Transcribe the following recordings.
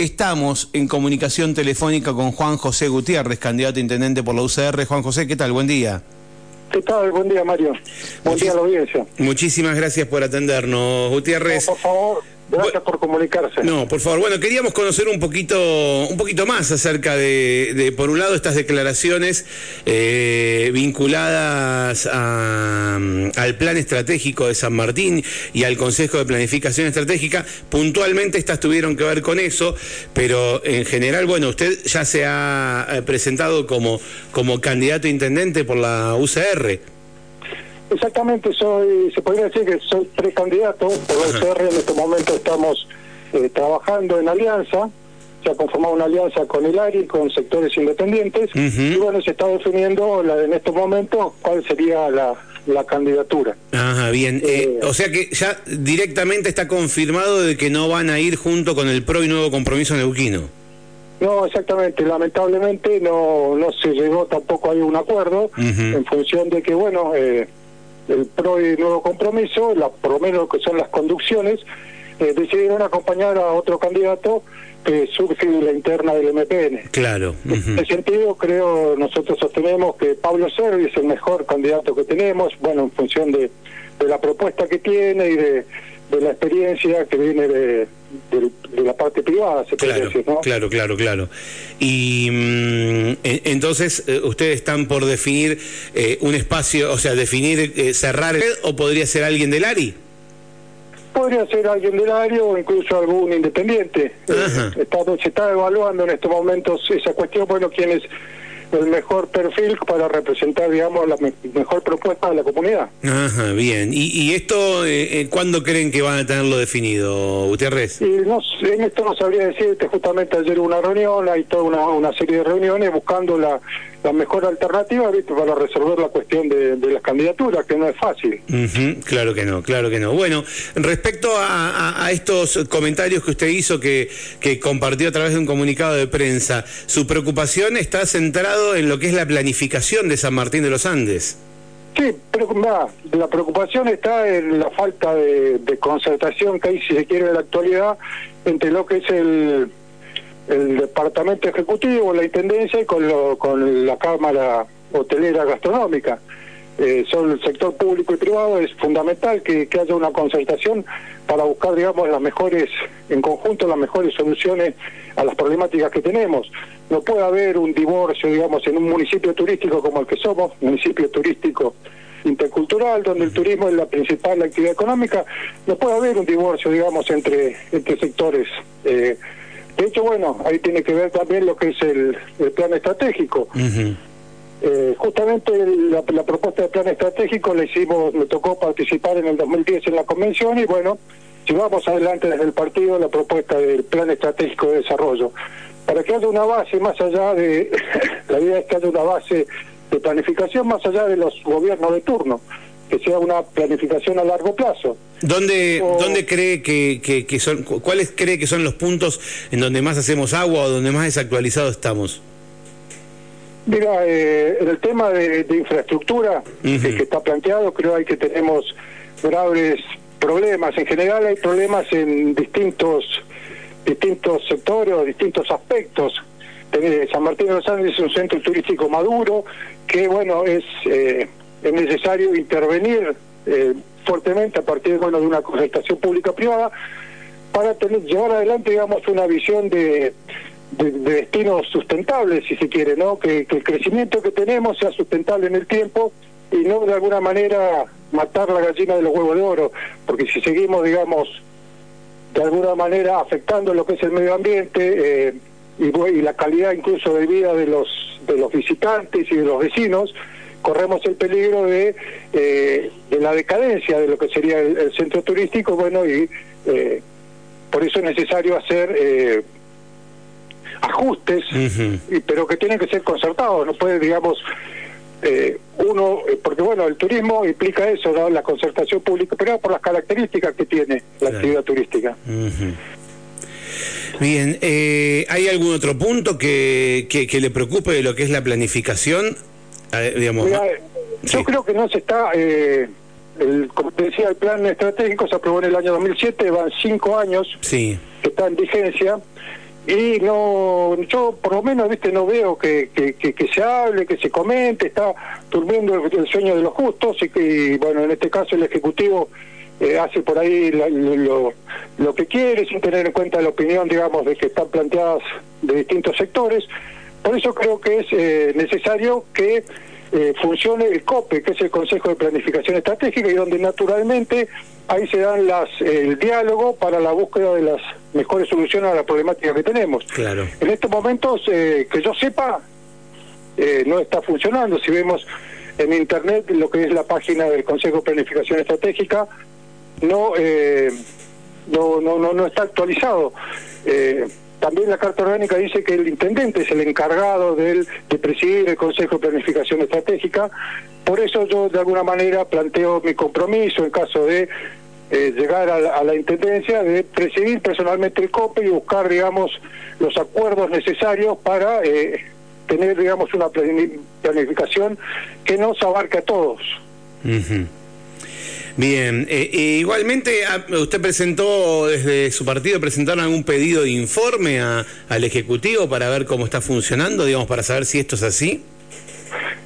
Estamos en comunicación telefónica con Juan José Gutiérrez, candidato a intendente por la UCR. Juan José, ¿qué tal? Buen día. ¿Qué tal? Buen día, Mario. Buen día a la audiencia. Muchísimas gracias por atendernos, Gutiérrez. por favor. Gracias por comunicarse. No, por favor. Bueno, queríamos conocer un poquito, un poquito más acerca de, por un lado, estas declaraciones eh, vinculadas al plan estratégico de San Martín y al Consejo de Planificación Estratégica. Puntualmente estas tuvieron que ver con eso, pero en general, bueno, usted ya se ha eh, presentado como, como candidato a intendente por la UCR. Exactamente, soy, se podría decir que soy precandidato por la UCR. En este momento estamos eh, trabajando en alianza. Se ha conformado una alianza con el ARI, con sectores independientes. Y bueno, se está definiendo la, en estos momentos cuál sería la, candidatura. Ajá, bien. Eh, eh, o sea que ya directamente está confirmado de que no van a ir junto con el PRO y Nuevo Compromiso Neuquino. No, exactamente. Lamentablemente no, no se llegó tampoco a un acuerdo en función de que, bueno, eh, el PRO y Nuevo Compromiso, la, por lo menos que son las conducciones, eh, decidieron acompañar a otro candidato que surge de la interna del MPN. Claro. En ese sentido, creo, nosotros sostenemos que Pablo Servi es el mejor candidato que tenemos, bueno, en función de, de la propuesta que tiene y de de la experiencia que viene de, la parte privada, se claro, decir, ¿no? Claro, claro, claro. Y mm, entonces, eh, ¿ustedes están por definir eh, un espacio, o sea, definir, eh, cerrar, o podría ser alguien del ARI? Podría ser alguien del ARI o incluso algún independiente. está, se está evaluando en estos momentos esa cuestión, bueno, quién es el mejor perfil para representar, digamos, la mejor propuesta de la comunidad. Ajá, bien. ¿Y, y esto, eh, eh, cuándo creen que van a tenerlo definido, Gutiérrez? Y no, en esto no sabría decirte, justamente ayer hubo una reunión, hay toda una, una serie de reuniones buscando la la mejor alternativa ¿viste? para resolver la cuestión de, las candidaturas, que no es fácil. claro que no, claro que no. Bueno, respecto a, estos comentarios que usted hizo, que, que compartió a través de un comunicado de prensa, su preocupación está centrado en lo que es la planificación de San Martín de los Andes. Sí, pero la preocupación está en la falta de, de concertación que hay, si se quiere, en la actualidad entre lo que es el el departamento ejecutivo, la intendencia y con, lo, con la Cámara Hotelera Gastronómica. Eh, son el sector público y privado, es fundamental que, haya una concertación para buscar, digamos, las mejores, en conjunto, las mejores soluciones a las problemáticas que tenemos. No puede haber un divorcio, digamos, en un municipio turístico como el que somos, municipio turístico intercultural, donde el turismo es la principal actividad económica, no puede haber un divorcio, digamos, entre, entre sectores. Eh, de hecho, bueno, ahí tiene que ver también lo que es el, plan estratégico. Eh, justamente la, propuesta del plan estratégico la hicimos, me tocó participar en el 2010 en la convención y bueno, llevamos adelante desde el partido la propuesta del plan estratégico de desarrollo. Para que haya una base más allá de, la idea es que haya una base de planificación más allá de los gobiernos de turno que sea una planificación a largo plazo. ¿Dónde, ¿dónde cree que, que, son, cuáles cree que son los puntos en donde más hacemos agua o donde más desactualizados estamos? Mira, eh, en el tema de, infraestructura que está planteado, creo hay que tenemos graves problemas. En general hay problemas en distintos distintos sectores o distintos aspectos. San Martín de los Andes es un centro turístico maduro que, bueno, es eh, es necesario intervenir eh, fuertemente a partir bueno, de una concertación pública-privada para tener, llevar adelante, digamos, una visión de, de, destinos sustentables, si se quiere, ¿no? Que, el crecimiento que tenemos sea sustentable en el tiempo y no de alguna manera matar la gallina de los huevos de oro, porque si seguimos, digamos, de alguna manera afectando lo que es el medio ambiente eh, y, y la calidad incluso de vida de los de los visitantes y de los vecinos, corremos el peligro de, eh, de la decadencia de lo que sería el, centro turístico, bueno, y eh, por eso es necesario hacer eh, ajustes, y, pero que tienen que ser concertados, no puede, digamos, uno, porque bueno, el turismo implica eso, ¿no? la concertación pública, pero por las características que tiene la actividad turística. Bien, ¿hay algún otro punto que, que, que, le preocupe de lo que es la planificación? Yo creo que no se está, eh, el, como te decía, el plan estratégico se aprobó en el año 2007, van cinco años sí. que está en vigencia, y no yo por lo menos viste no veo que, que, se hable que se comente está durmiendo el, sueño de los justos y que bueno en este caso el ejecutivo eh, hace por ahí lo, lo, que quiere sin tener en cuenta la opinión digamos de que están planteadas de distintos sectores por eso creo que es eh, necesario que eh, funcione el COPE, que es el Consejo de Planificación Estratégica, y donde naturalmente ahí se dan las el diálogo para la búsqueda de las mejores soluciones a la problemática que tenemos. Claro. En estos momentos, eh, que yo sepa, eh, no está funcionando. Si vemos en Internet lo que es la página del Consejo de Planificación Estratégica, no, no, no, no, no está actualizado. También la Carta Orgánica dice que el intendente es el encargado de, de presidir el Consejo de Planificación Estratégica. Por eso yo de alguna manera planteo mi compromiso en caso de eh, llegar a la, intendencia de presidir personalmente el COPE y buscar, digamos, los acuerdos necesarios para eh, tener, digamos, una planificación que nos abarque a todos. Bien, eh, eh, igualmente ah, usted presentó desde su partido, presentaron algún pedido de informe al Ejecutivo para ver cómo está funcionando, digamos, para saber si esto es así.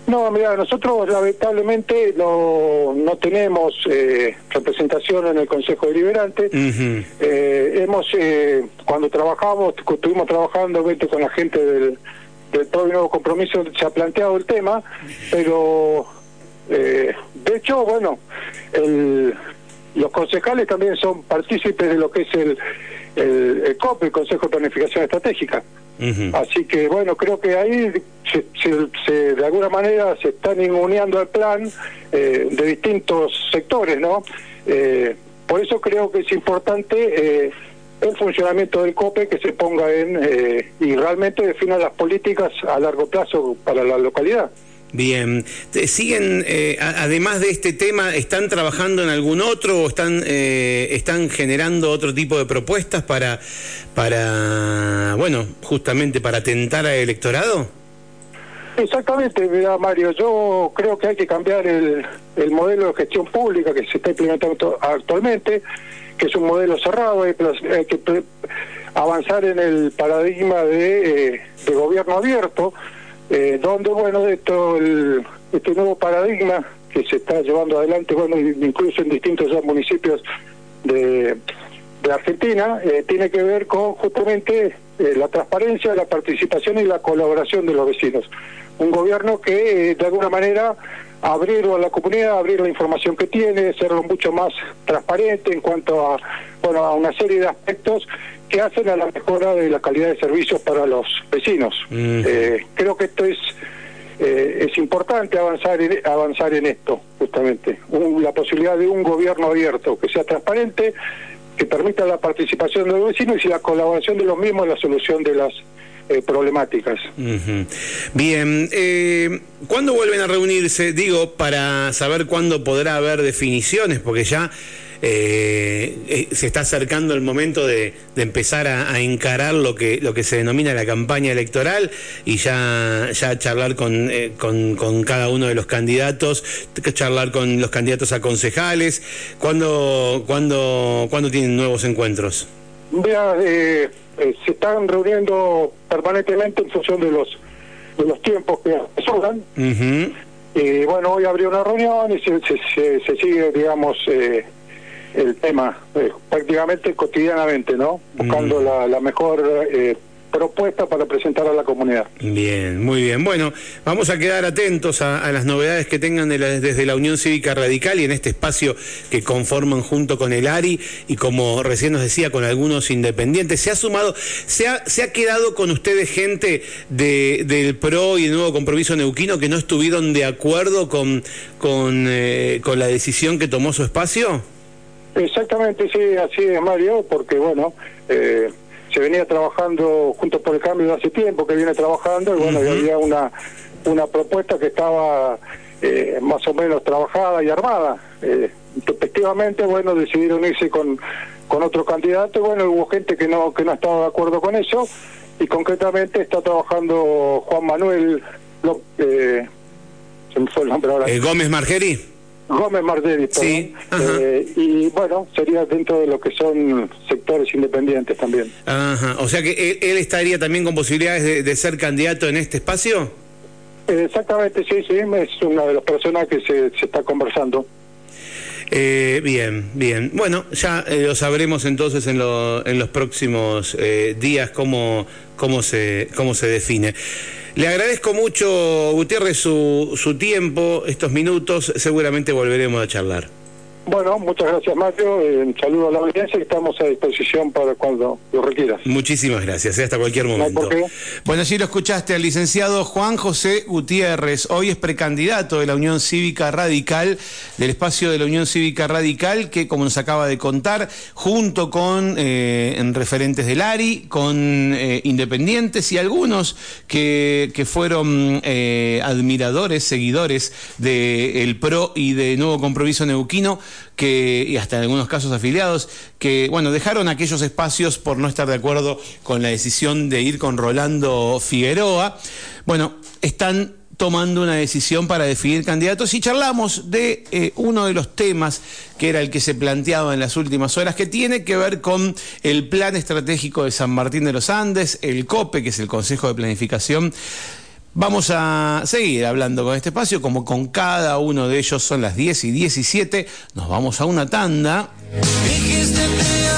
No, mira, nosotros lamentablemente no, no tenemos eh, representación en el Consejo Deliberante. hemos, cuando trabajamos, estuvimos trabajando con la gente del, del Nuevo Compromiso, se ha planteado el tema, pero de hecho, bueno, el, los concejales también son partícipes de lo que es el, el, COP, el Consejo de Planificación Estratégica. Así que bueno, creo que ahí se, de alguna manera se están inmuneando al plan eh, de distintos sectores, ¿no? Eh, por eso creo que es importante eh, el funcionamiento del COPE que se ponga en y realmente defina las políticas a largo plazo para la localidad. Bien, ¿siguen, eh, además de este tema, están trabajando en algún otro o están, eh, están generando otro tipo de propuestas para, para, bueno, justamente para tentar al electorado? Exactamente, mira Mario, yo creo que hay que cambiar el, el modelo de gestión pública que se está implementando actualmente, que es un modelo cerrado, hay, que avanzar en el paradigma de, eh, de gobierno abierto, eh, donde, bueno, esto, el, este nuevo paradigma que se está llevando adelante, bueno, incluso en distintos municipios de, de Argentina, eh, tiene que ver con justamente eh, la transparencia, la participación y la colaboración de los vecinos. Un gobierno que, eh, de alguna manera, abrir a la comunidad, abrir la información que tiene, hacerlo mucho más transparente en cuanto a, bueno, a una serie de aspectos que hacen a la mejora de la calidad de servicios para los vecinos. Eh, creo que esto es eh, es importante avanzar en, avanzar en esto, justamente. la posibilidad de un gobierno abierto, que sea transparente, que permita la participación de los vecinos y la colaboración de los mismos en la solución de las eh, problemáticas. Bien, eh, ¿cuándo vuelven a reunirse? Digo, para saber cuándo podrá haber definiciones, porque ya eh, eh, se está acercando el momento de, empezar a, encarar lo que, lo que se denomina la campaña electoral y ya, ya charlar con, eh, con, con, cada uno de los candidatos, charlar con los candidatos a concejales. ¿Cuándo, cuándo, ¿cuándo tienen nuevos encuentros? Vea, se están reuniendo permanentemente en función de los de los tiempos que sobran. Y bueno, hoy abrió una reunión y se, se, sigue, digamos, eh, el tema eh, prácticamente cotidianamente, ¿no? Buscando la, la, mejor eh, propuesta para presentar a la comunidad. Bien, muy bien. Bueno, vamos a quedar atentos a, las novedades que tengan desde la Unión Cívica Radical y en este espacio que conforman junto con el ARI y como recién nos decía, con algunos independientes. Se ha sumado, se ha, se ha quedado con ustedes gente de, del PRO y el nuevo compromiso neuquino que no estuvieron de acuerdo con, con, eh, con la decisión que tomó su espacio? Exactamente, sí, así es, Mario, porque bueno, eh, se venía trabajando junto por el cambio de hace tiempo que viene trabajando y bueno, había una, una propuesta que estaba eh, más o menos trabajada y armada. Eh, efectivamente, bueno, decidieron irse con, con otro candidato y bueno, hubo gente que no, que no estaba de acuerdo con eso y concretamente está trabajando Juan Manuel, eh, se me fue el nombre ahora. ¿Gómez Margeri? Gómez Mardelli, Sí, eh, y bueno, sería dentro de lo que son sectores independientes también. Ajá, o sea que él, estaría también con posibilidades de, ser candidato en este espacio. Exactamente, sí, sí, es una de las personas que se, se está conversando. Eh, bien, bien. Bueno, ya eh, lo sabremos entonces en, en los próximos eh, días cómo, cómo, se, cómo se define. Le agradezco mucho, Gutiérrez, su, su tiempo, estos minutos. Seguramente volveremos a charlar. Bueno, muchas gracias Mario, un saludo a la audiencia y estamos a disposición para cuando lo requieras. Muchísimas gracias, ¿eh? hasta cualquier momento. bueno, sí lo escuchaste al licenciado Juan José Gutiérrez, hoy es precandidato de la Unión Cívica Radical, del espacio de la Unión Cívica Radical, que como nos acaba de contar, junto con eh, referentes del ARI, con eh, independientes y algunos que, que fueron admiradores, seguidores del PRO y de Nuevo Compromiso Neuquino, que, y hasta en algunos casos afiliados, que bueno, dejaron aquellos espacios por no estar de acuerdo con la decisión de ir con Rolando Figueroa. Bueno, están tomando una decisión para definir candidatos y charlamos de eh, uno de los temas que era el que se planteaba en las últimas horas, que tiene que ver con el plan estratégico de San Martín de los Andes, el COPE, que es el Consejo de Planificación Vamos a seguir hablando con este espacio, como con cada uno de ellos son las 10 y 17. Nos vamos a una tanda.